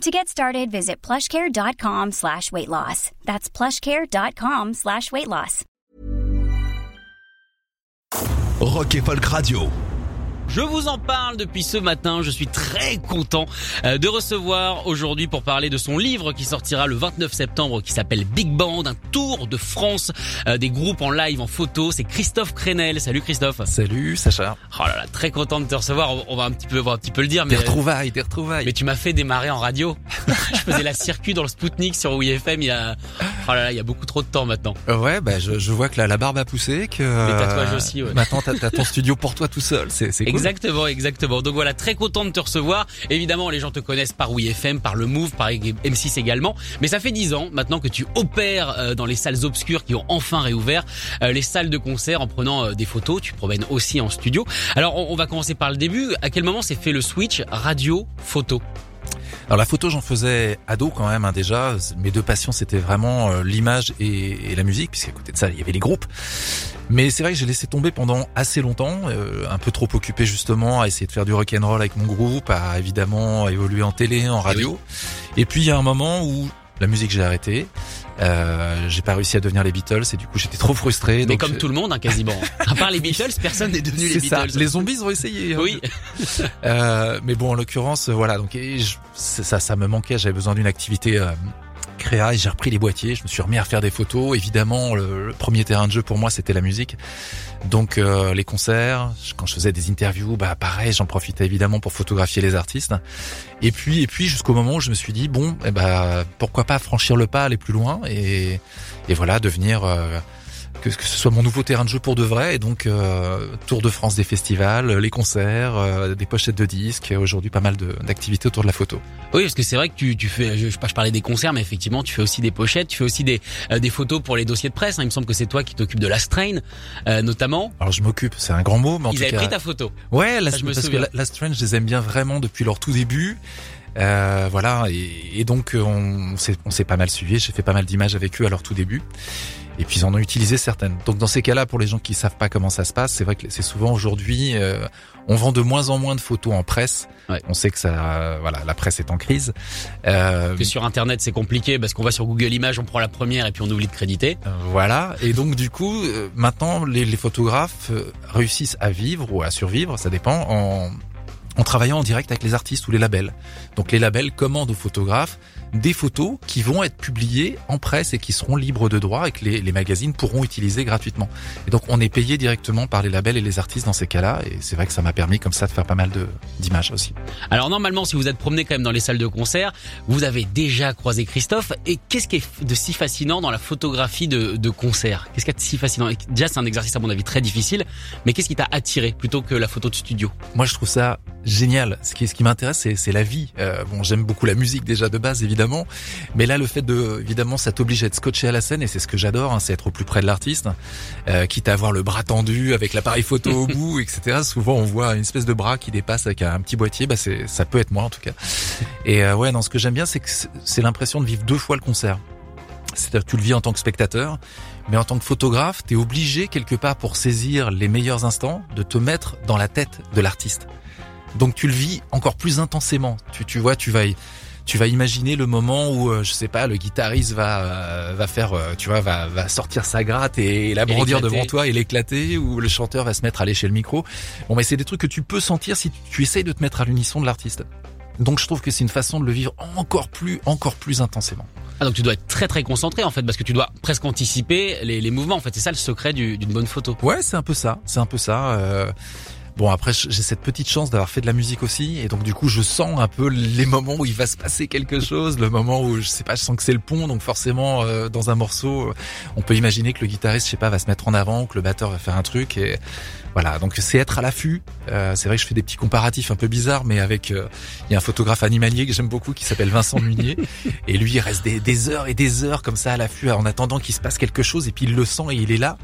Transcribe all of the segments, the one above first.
To get started, visit plushcare.com slash weight loss. That's plushcare.com slash weight loss. Rock et Folk Radio. Je vous en parle depuis ce matin. Je suis très content euh, de recevoir aujourd'hui pour parler de son livre qui sortira le 29 septembre qui s'appelle Big Band, un tour de France euh, des groupes en live en photo. C'est Christophe Crenel. Salut Christophe. Salut Sacha. Oh là là, très content de te recevoir. On va un petit peu, on va un petit peu le dire. Mais des retrouvailles, des retrouvailles. Mais tu m'as fait démarrer en radio. je faisais la circuit dans le Spoutnik sur WFM il y a, oh là là, il y a beaucoup trop de temps maintenant. Ouais, bah je, je vois que la, la barbe a poussé, que les tatouages aussi. Ouais. Maintenant t'as as ton studio pour toi tout seul. C'est cool. Exactement, exactement. Donc voilà, très content de te recevoir. Évidemment, les gens te connaissent par WeFM, par le Move, par M6 également. Mais ça fait dix ans maintenant que tu opères euh, dans les salles obscures qui ont enfin réouvert euh, les salles de concert en prenant euh, des photos. Tu promènes aussi en studio. Alors on va commencer par le début. À quel moment s'est fait le switch radio photo alors la photo, j'en faisais ado quand même hein, déjà. Mes deux passions, c'était vraiment euh, l'image et, et, la musique, puisqu'à côté de ça, il y avait les groupes. Mais c'est vrai que j'ai laissé tomber pendant assez longtemps, euh, un peu trop occupé justement à essayer de faire du rock and roll avec mon groupe, à évidemment évoluer en télé, en radio. Et puis il y a un moment où la musique j'ai arrêté. Euh, j'ai pas réussi à devenir les Beatles et du coup j'étais trop frustré. Mais donc comme tout le monde, hein, quasiment. à part les Beatles, personne n'est devenu les Beatles. Ça. Les zombies ont essayé. Hein. Oui. euh, mais bon, en l'occurrence, voilà. Donc je, ça, ça me manquait. J'avais besoin d'une activité. Euh, créa et j'ai repris les boîtiers, je me suis remis à faire des photos. Évidemment, le, premier terrain de jeu pour moi, c'était la musique. Donc euh, les concerts, quand je faisais des interviews, bah pareil, j'en profitais évidemment pour photographier les artistes. Et puis et puis jusqu'au moment où je me suis dit bon, eh ben pourquoi pas franchir le pas, aller plus loin et, et voilà devenir euh, que, que, ce soit mon nouveau terrain de jeu pour de vrai. Et donc, euh, Tour de France des festivals, les concerts, euh, des pochettes de disques, aujourd'hui pas mal d'activités autour de la photo. Oui, parce que c'est vrai que tu, tu fais, je, je, je parlais des concerts, mais effectivement, tu fais aussi des pochettes, tu fais aussi des, euh, des photos pour les dossiers de presse. Hein. Il me semble que c'est toi qui t'occupes de la Strain, euh, notamment. Alors je m'occupe, c'est un grand mot, mais en Ils tout avaient cas... pris ta photo. Ouais, la, Ça, je me parce souviens. que la, la Strain, je les aime bien vraiment depuis leur tout début. Euh, voilà, et, et donc on, on s'est pas mal suivi. J'ai fait pas mal d'images avec eux à leur tout début. Et puis ils en ont utilisé certaines. Donc dans ces cas-là, pour les gens qui savent pas comment ça se passe, c'est vrai que c'est souvent aujourd'hui, euh, on vend de moins en moins de photos en presse. Ouais. On sait que ça, voilà, la presse est en crise. Euh, Que sur Internet, c'est compliqué parce qu'on va sur Google Images, on prend la première et puis on oublie de créditer. Euh, Voilà. Et donc du coup, euh, maintenant, les, les photographes euh, réussissent à vivre ou à survivre, ça dépend, en, en travaillant en direct avec les artistes ou les labels. Donc les labels commandent aux photographes des photos qui vont être publiées en presse et qui seront libres de droit et que les, les magazines pourront utiliser gratuitement. Et donc on est payé directement par les labels et les artistes dans ces cas-là. Et c'est vrai que ça m'a permis comme ça de faire pas mal de d'images aussi. Alors normalement, si vous êtes promené quand même dans les salles de concert, vous avez déjà croisé Christophe. Et qu'est-ce qui est de si fascinant dans la photographie de, de concert? Qu'est-ce qui est de si fascinant? Et Déjà, c'est un exercice à mon avis très difficile. Mais qu'est-ce qui t'a attiré plutôt que la photo de studio? Moi, je trouve ça génial. Ce qui, ce qui m'intéresse, c'est, la vie. Euh, bon, j'aime beaucoup la musique déjà de base, évidemment. Mais là, le fait de, évidemment, ça t'oblige à être scotché à la scène et c'est ce que j'adore, hein, c'est être au plus près de l'artiste, euh, quitte à avoir le bras tendu avec l'appareil photo au bout, etc. Souvent, on voit une espèce de bras qui dépasse avec un petit boîtier. Bah, c'est, ça peut être moi en tout cas. Et euh, ouais, non, ce que j'aime bien, c'est que c'est, c'est l'impression de vivre deux fois le concert. C'est-à-dire, que tu le vis en tant que spectateur, mais en tant que photographe, t'es obligé quelque part pour saisir les meilleurs instants de te mettre dans la tête de l'artiste. Donc tu le vis encore plus intensément. Tu, tu vois, tu vas, tu vas imaginer le moment où, euh, je sais pas, le guitariste va, euh, va faire, euh, tu vois, va, va sortir sa gratte et la brandir l'éclater. devant toi et l'éclater, ou le chanteur va se mettre à lécher le micro. Bon, mais c'est des trucs que tu peux sentir si tu, tu essayes de te mettre à l'unisson de l'artiste. Donc je trouve que c'est une façon de le vivre encore plus, encore plus intensément. Ah, donc tu dois être très très concentré en fait parce que tu dois presque anticiper les, les mouvements. En fait, c'est ça le secret du- d'une bonne photo. Ouais, c'est un peu ça, c'est un peu ça. euh, Bon après j'ai cette petite chance d'avoir fait de la musique aussi et donc du coup je sens un peu les moments où il va se passer quelque chose, le moment où je sais pas, je sens que c'est le pont donc forcément euh, dans un morceau on peut imaginer que le guitariste je sais pas va se mettre en avant, que le batteur va faire un truc et voilà, donc c'est être à l'affût. Euh, c'est vrai que je fais des petits comparatifs un peu bizarres, mais avec euh, il y a un photographe animalier que j'aime beaucoup qui s'appelle Vincent Munier, et lui il reste des, des heures et des heures comme ça à l'affût en attendant qu'il se passe quelque chose, et puis il le sent et il est là.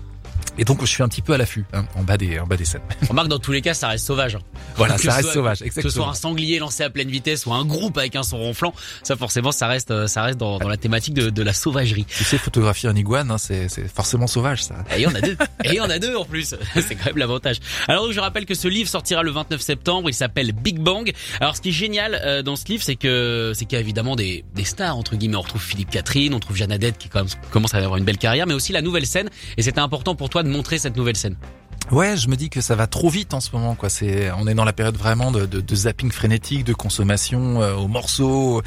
Et donc je suis un petit peu à l'affût hein, en bas des en bas des scènes. Remarque dans tous les cas ça reste sauvage. Hein. Voilà, ça reste sauvage. Exactement. Que ce soit un sanglier lancé à pleine vitesse ou un groupe avec un son ronflant, ça forcément ça reste euh, ça reste dans, dans la thématique de, de, la sauvagerie. Tu sais photographier un iguane, hein, c'est forcément sauvage ça. Et il y en a deux. Et il y en a deux en plus. c'est quand même l'avantage. Alors je rappelle que ce livre sortira le 29 septembre. Il s'appelle Big Bang. Alors ce qui est génial euh, dans ce livre, c'est que c'est qu'il y a évidemment des, des stars entre guillemets. On retrouve Philippe Catherine, on trouve Jeanne Adette qui commence à avoir une belle carrière, mais aussi la nouvelle scène. Et c'était important pour toi de montrer cette nouvelle scène. Ouais, je me dis que ça va trop vite en ce moment. Quoi, c'est, on est dans la période vraiment de, zapping frénétique, de consommation euh, aux morceaux.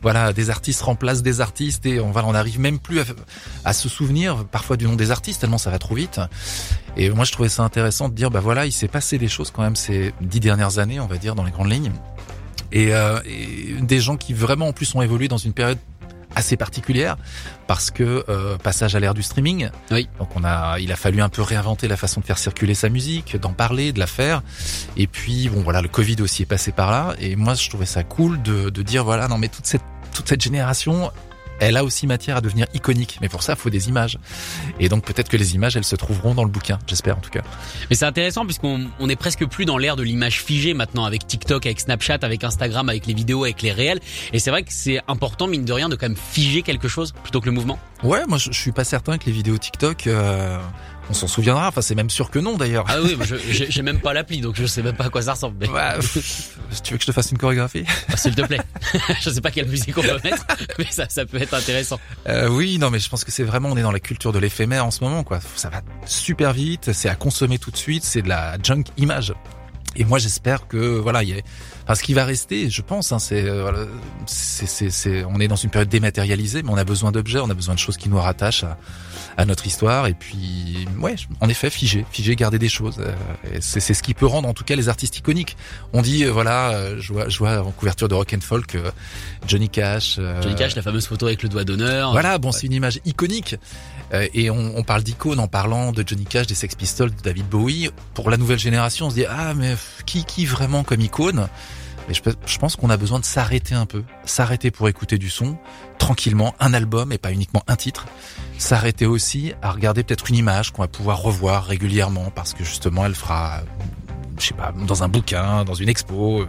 Voilà, des artistes remplacent des artistes et on va, on n'arrive même plus à, se souvenir parfois du nom des artistes tellement ça va trop vite. Et moi, je trouvais ça intéressant de dire, bah voilà, il s'est passé des choses quand même ces dix dernières années, on va dire, dans les grandes lignes. Et, euh, et des gens qui vraiment en plus ont évolué dans une période assez particulière parce que euh, passage à l'ère du streaming. Oui. Donc on a, il a fallu un peu réinventer la façon de faire circuler sa musique, d'en parler, de la faire. Et puis bon voilà, le Covid aussi est passé par là. Et moi je trouvais ça cool de, de dire voilà non mais toute cette toute cette génération elle a aussi matière à devenir iconique. Mais pour ça, il faut des images. Et donc peut-être que les images, elles se trouveront dans le bouquin, j'espère en tout cas. Mais c'est intéressant puisqu'on on est presque plus dans l'ère de l'image figée maintenant avec TikTok, avec Snapchat, avec Instagram, avec les vidéos, avec les réels. Et c'est vrai que c'est important, mine de rien, de quand même figer quelque chose plutôt que le mouvement. Ouais, moi je, je suis pas certain que les vidéos TikTok... Euh on s'en souviendra. Enfin, c'est même sûr que non d'ailleurs. Ah oui, j'ai même pas l'appli, donc je sais même pas à quoi ça ressemble. Mais... Ouais, tu veux que je te fasse une chorégraphie? Ah, S'il te plaît. je sais pas quelle musique on peut mettre, mais ça, ça peut être intéressant. Euh, oui, non, mais je pense que c'est vraiment, on est dans la culture de l'éphémère en ce moment, quoi. Ça va super vite, c'est à consommer tout de suite, c'est de la junk image. Et moi, j'espère que voilà, il y a, enfin, ce qui va rester, je pense, hein, c'est, euh, voilà, c'est, c'est, on est dans une période dématérialisée, mais on a besoin d'objets, on a besoin de choses qui nous rattachent à, à notre histoire. Et puis, ouais, en effet, figer, figer, garder des choses. Euh, c'est, c'est ce qui peut rendre, en tout cas, les artistes iconiques. On dit, euh, voilà, euh, je vois, je vois en couverture de Rock and Folk euh, Johnny Cash. Johnny Cash, la fameuse photo avec le doigt d'honneur. Voilà, bon, c'est une image iconique. et on, on parle d'icône en parlant de Johnny Cash, des Sex Pistols, de David Bowie. Pour la nouvelle génération, on se dit, ah, mais qui, qui vraiment comme icône? Et je, je pense qu'on a besoin de s'arrêter un peu, s'arrêter pour écouter du son, tranquillement, un album et pas uniquement un titre. S'arrêter aussi à regarder peut-être une image qu'on va pouvoir revoir régulièrement parce que justement elle fera je sais pas, dans un bouquin, dans une expo. Euh,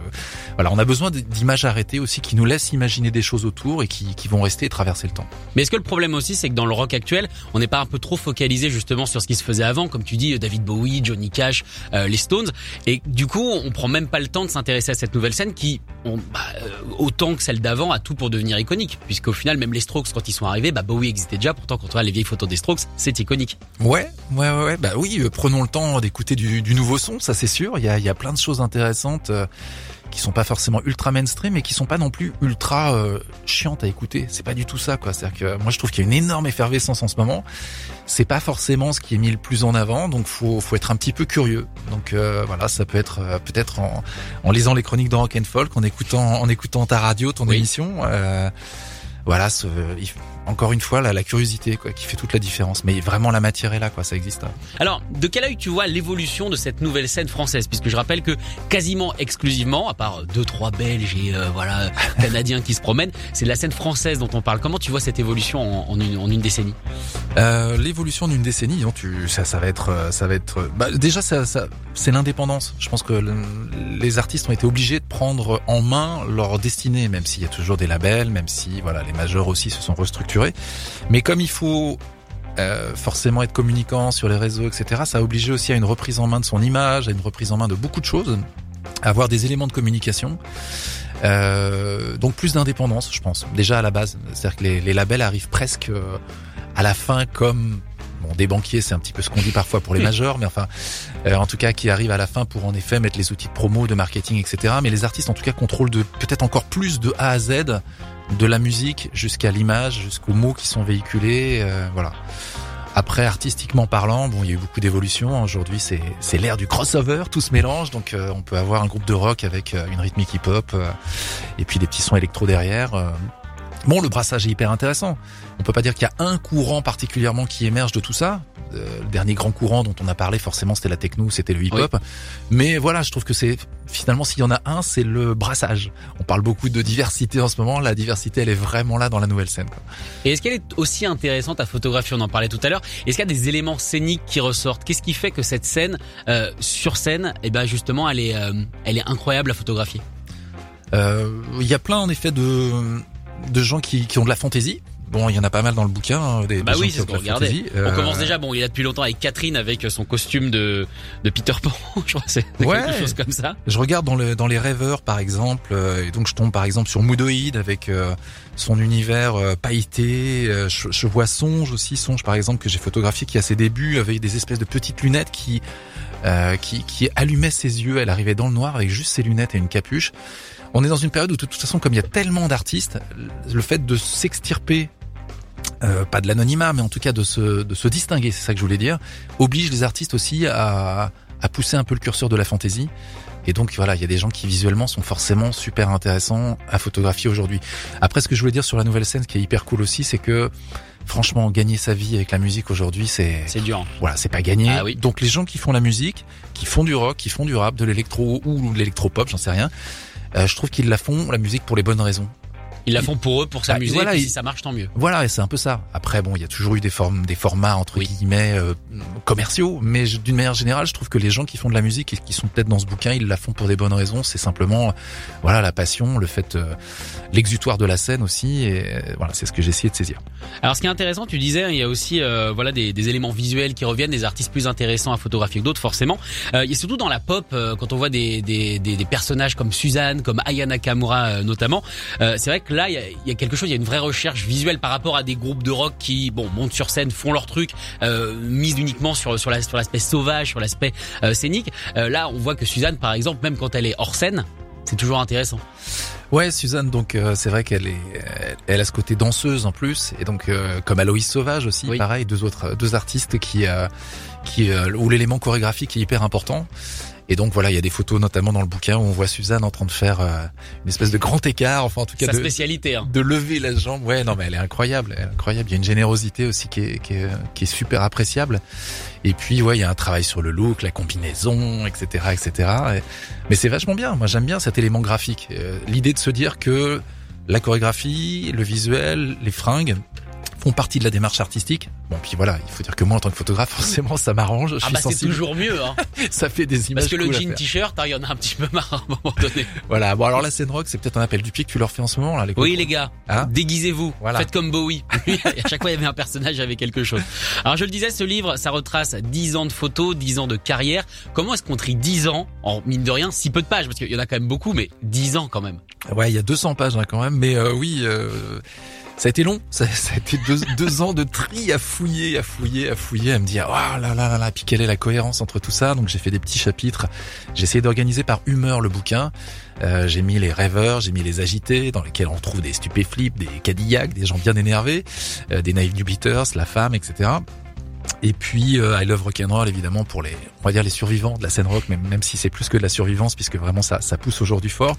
voilà, on a besoin d'images arrêtées aussi qui nous laissent imaginer des choses autour et qui, qui vont rester et traverser le temps. Mais est-ce que le problème aussi, c'est que dans le rock actuel, on n'est pas un peu trop focalisé justement sur ce qui se faisait avant, comme tu dis, David Bowie, Johnny Cash, euh, les Stones, et du coup, on prend même pas le temps de s'intéresser à cette nouvelle scène qui, on, bah, euh, autant que celle d'avant, a tout pour devenir iconique, puisqu'au final, même les Strokes, quand ils sont arrivés, bah, Bowie existait déjà. Pourtant, quand on regarde les vieilles photos des Strokes, c'est iconique. Ouais, ouais, ouais, bah oui, euh, prenons le temps d'écouter du, du nouveau son, ça c'est sûr. Il y a, il y a plein de choses intéressantes euh, qui sont pas forcément ultra mainstream mais qui sont pas non plus ultra euh, chiantes à écouter. C'est pas du tout ça quoi. C'est-à-dire que moi je trouve qu'il y a une énorme effervescence en ce moment. C'est pas forcément ce qui est mis le plus en avant, donc faut faut être un petit peu curieux. Donc euh, voilà, ça peut être euh, peut-être en, en lisant les chroniques de Rock and Folk, en écoutant en écoutant ta radio, ton Oui. émission. voilà, ce- il- encore une fois, la, la curiosité quoi, qui fait toute la différence. Mais vraiment, la matière est là, quoi. Ça existe. Alors, de quel œil tu vois l'évolution de cette nouvelle scène française? Puisque je rappelle que quasiment exclusivement, à part deux trois Belges et euh, voilà Canadiens qui se promènent, c'est de la scène française dont on parle. Comment tu vois cette évolution en, en une, en une décennie? Euh, L'évolution d'une décennie, disons, tu, ça, ça va être, euh, ça va être. Bah, déjà, ça, ça, c'est l'indépendance. Je pense que le- les artistes ont été obligés de prendre en main leur destinée, même s'il y a toujours des labels, même si voilà, les majors aussi se sont restructurés. Mais comme il faut euh, forcément être communicant sur les réseaux, etc., ça a obligé aussi à une reprise en main de son image, à une reprise en main de beaucoup de choses, à avoir des éléments de communication. Euh, donc plus d'indépendance, je pense. Déjà à la base, c'est-à-dire que les, labels arrivent presque euh, à la fin comme bon des banquiers, c'est un petit peu ce qu'on dit parfois pour les majors, mais enfin euh, en tout cas qui arrivent à la fin pour en effet mettre les outils de promo, de marketing, etc. Mais les artistes en tout cas contrôlent de peut-être encore plus de A à Z de la musique jusqu'à l'image, jusqu'aux mots qui sont véhiculés, euh, voilà. Après, artistiquement parlant, bon, il y a eu beaucoup d'évolutions. Aujourd'hui, c'est c'est l'ère du crossover, tout se mélange. Donc, euh, on peut avoir un groupe de rock avec une rythmique hip-hop euh, et puis des petits sons électro derrière. euh. Bon, le brassage est hyper intéressant. On peut pas dire qu'il y a un courant particulièrement qui émerge de tout ça. Euh, le dernier grand courant dont on a parlé, forcément, c'était la techno, c'était le hip-hop. Mais voilà, je trouve que c'est finalement, s'il y en a un, c'est le brassage. On parle beaucoup de diversité en ce moment. La diversité, elle est vraiment là dans la nouvelle scène. quoi. Et est-ce qu'elle est aussi intéressante à photographier On en parlait tout à l'heure. Est-ce qu'il y a des éléments scéniques qui ressortent? Qu'est-ce qui fait que cette scène, euh, sur scène, eh ben justement, elle est, euh, elle est incroyable à photographier? Euh, Il y a plein en effet de de gens qui, qui ont de la fantaisie. Bon, il y en a pas mal dans le bouquin. hein, Des, Bah des oui, c'est ce qu'on regardait. On Euh, commence déjà, bon, il y a depuis longtemps avec Catherine avec son costume de, de Peter Pan, je crois, c'est Ouais. quelque chose comme ça. Je regarde dans, le, dans les rêveurs par exemple, euh, et donc je tombe par exemple sur Moodoïd avec euh, son univers euh, pailleté. euh, je, je vois Songe aussi, Songe par exemple que j'ai photographié qui à ses débuts avec des espèces de petites lunettes qui euh, qui, qui allumait ses yeux. Elle arrivait dans le noir avec juste ses lunettes et une capuche. On est dans une période où de toute façon, comme il y a tellement d'artistes, le fait de s'extirper, euh, pas de l'anonymat, mais en tout cas de se, de se distinguer, c'est ça que je voulais dire, oblige les artistes aussi à, à pousser un peu le curseur de la fantaisie. Et donc voilà, il y a des gens qui visuellement sont forcément super intéressants à photographier aujourd'hui. Après, ce que je voulais dire sur la nouvelle scène, ce qui est hyper cool aussi, c'est que franchement, gagner sa vie avec la musique aujourd'hui, c'est C'est dur. voilà, c'est pas gagné. Ah oui. Donc les gens qui font la musique, qui font du rock, qui font du rap, de l'électro ou de l'électropop, j'en sais rien, je trouve qu'ils la font la musique pour les bonnes raisons. Ils la font pour eux, pour s'amuser, voilà, et si ça marche, tant mieux. Voilà, et c'est un peu ça. Après, bon, il y a toujours eu des formes, des formats entre Oui. guillemets euh, commerciaux, mais d'une manière générale, je trouve que les gens qui font de la musique et qui sont peut-être dans ce bouquin, ils la font pour des bonnes raisons. C'est simplement, euh, voilà, la passion, le fait, euh, l'exutoire de la scène aussi, et euh, voilà, c'est ce que j'ai essayé de saisir. Alors, ce qui est intéressant, tu disais, il y a aussi, euh, voilà, des, des éléments visuels qui reviennent, des artistes plus intéressants à photographier que d'autres, forcément. Euh, et surtout dans la pop, euh, quand on voit des, des, des, des personnages comme Suzanne, comme Aya Nakamura, euh, notamment, euh, c'est vrai que là, il y a, il y a quelque chose, il y a une vraie recherche visuelle par rapport à des groupes de rock qui, bon, montent sur scène, font leur truc, euh, misent uniquement sur sur la- sur l'aspect sauvage, sur l'aspect euh, scénique. Euh, là, on voit que Suzanne, par exemple, même quand elle est hors scène, c'est toujours intéressant. Ouais, Suzanne, donc euh, c'est vrai qu'elle est, elle a ce côté danseuse en plus, et donc euh, comme Aloïs Sauvage aussi, Oui. pareil, deux autres, deux artistes qui, euh, qui où l'élément chorégraphique est hyper important. Et donc voilà, il y a des photos notamment dans le bouquin où on voit Suzanne en train de faire euh, une espèce de grand écart, enfin en tout cas Sa de, spécialité. Hein. de lever la jambe. Ouais, non mais elle est incroyable, elle est incroyable. Il y a une générosité aussi qui est, qui est, qui est super appréciable. Et puis ouais, il y a un travail sur le look, la combinaison, etc., etc. Et- mais c'est vachement bien. Moi, j'aime bien cet élément graphique. Euh, L'idée de se dire que la chorégraphie, le visuel, les fringues font partie de la démarche artistique. Bon, puis voilà, il faut dire que moi, en tant que photographe, forcément, ça m'arrange. Ah bah c'est toujours mieux, hein. Ça fait des images Parce que le cool jean t-shirt, hein, il y en a un petit peu marre à un moment donné. Voilà. Bon, alors la scène rock, c'est peut-être un appel du pied que tu leur fais en ce moment, là, les Oui les gars, Hein déguisez-vous, Voilà. faites comme Bowie. À chaque fois il y avait un personnage avec quelque chose. Alors je le disais, ce livre, ça retrace 10 ans de photos, 10 ans de carrière. Comment est-ce qu'on trie 10 ans, en mine de rien, si peu de pages, parce qu'il y en a quand même beaucoup, mais 10 ans quand même. Ouais, il y a 200 pages hein, quand même, mais euh, oui, euh, ça a été long. Ça, ça a été deux, deux ans de tri à fouiller, à fouiller, à fouiller, à me dire, oh là là là là, puis quelle est la cohérence entre tout ça? Donc j'ai fait des petits chapitres. J'ai essayé d'organiser par humeur le bouquin. Euh, j'ai mis les rêveurs, j'ai mis les agités, dans lesquels on trouve des stupéflips, des Cadillacs, des gens bien énervés, euh, des Naive New Beaters, la femme, etc. Et puis euh, I Love Rock'n'Roll évidemment pour les on va dire les survivants de la scène rock même même si c'est plus que de la survivance puisque vraiment ça ça pousse aujourd'hui fort.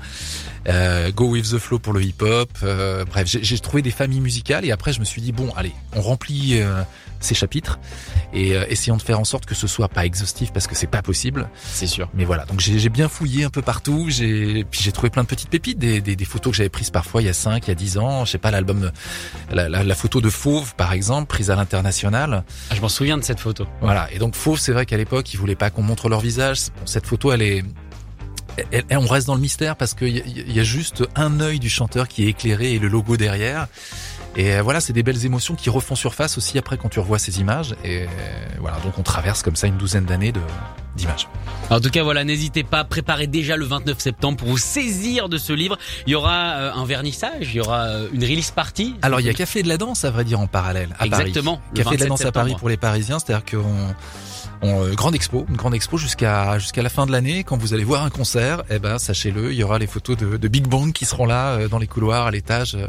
Euh, Go with the flow pour le hip-hop. euh, bref, j'ai trouvé des familles musicales et après je me suis dit bon allez on remplit euh, ces chapitres et euh, essayons de faire en sorte que ce soit pas exhaustif parce que c'est pas possible. C'est sûr. Mais voilà donc j'ai j'ai bien fouillé un peu partout. J'ai puis j'ai trouvé plein de petites pépites des, des, des photos que j'avais prises parfois il y a 5, il y a 10 ans. Je sais pas l'album la, la, la photo de Fauve par exemple prise à l'international. Ah, je m'en souviens de cette photo. Voilà. Et donc Fauve, c'est vrai qu'à l'époque, ils voulaient pas qu'on montre leur visage. Cette photo, elle est, elle- on reste dans le mystère parce qu'il y, y a juste un œil du chanteur qui est éclairé et le logo derrière. Et euh, voilà, c'est des belles émotions qui refont surface aussi après quand tu revois ces images. Et euh, voilà, donc on traverse comme ça une douzaine d'années de d'images. En tout cas, voilà, n'hésitez pas, préparez déjà le 29 septembre pour vous saisir de ce livre. Il y aura euh, un vernissage, il y aura une release party. Alors il y a Café de la danse à vrai dire en parallèle. À Exactement, Paris. Café de la 27 danse à Paris pour les Parisiens, c'est-à-dire qu'on On, euh, grande expo, une grande expo jusqu'à jusqu'à la fin de l'année. Quand vous allez voir un concert, eh ben sachez-le, il y aura les photos de, de Big Bang qui seront là euh, dans les couloirs, à l'étage. Euh,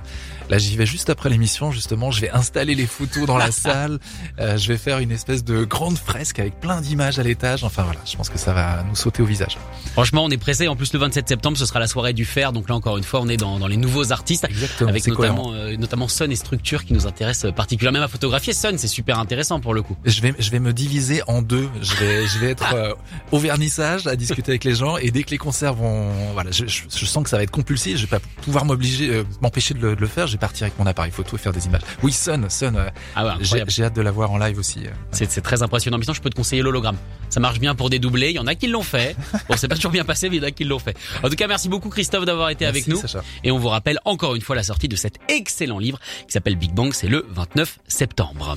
Là, j'y vais juste après l'émission, justement. Je vais installer les photos dans la salle. Euh, je vais faire une espèce de grande fresque avec plein d'images à l'étage. Enfin voilà, je pense que ça va nous sauter au visage. Franchement, on est pressé. En plus, le 27 septembre, ce sera la soirée du fer. Donc là, encore une fois, on est dans, dans les nouveaux artistes. Exactement. Avec notamment, euh, notamment Sun et Structure qui nous intéressent particulièrement. Même à photographier Sun, c'est super intéressant pour le coup. Je vais, je vais me diviser en deux. Je vais, je vais être euh, au vernissage, à discuter avec les gens, et dès que les concerts vont, voilà, je, je, je sens que ça va être compulsif. Je vais pas pouvoir m'obliger, euh, m'empêcher de le, de le faire. Je vais partir avec mon appareil photo et faire des images. Oui, Sun, Sun. euh, Ah ouais, j'ai hâte de la voir en live aussi. C'est très impressionnant. Mais sinon, je peux te conseiller l'hologramme. Ça marche bien pour dédoubler. Il y en a qui l'ont fait. Bon, c'est pas toujours bien passé, mais il y en a qui l'ont fait. En tout cas, merci beaucoup Christophe d'avoir été avec nous. Sacha. Et on vous rappelle encore une fois la sortie de cet excellent livre qui s'appelle Big Bang. C'est le 29 septembre.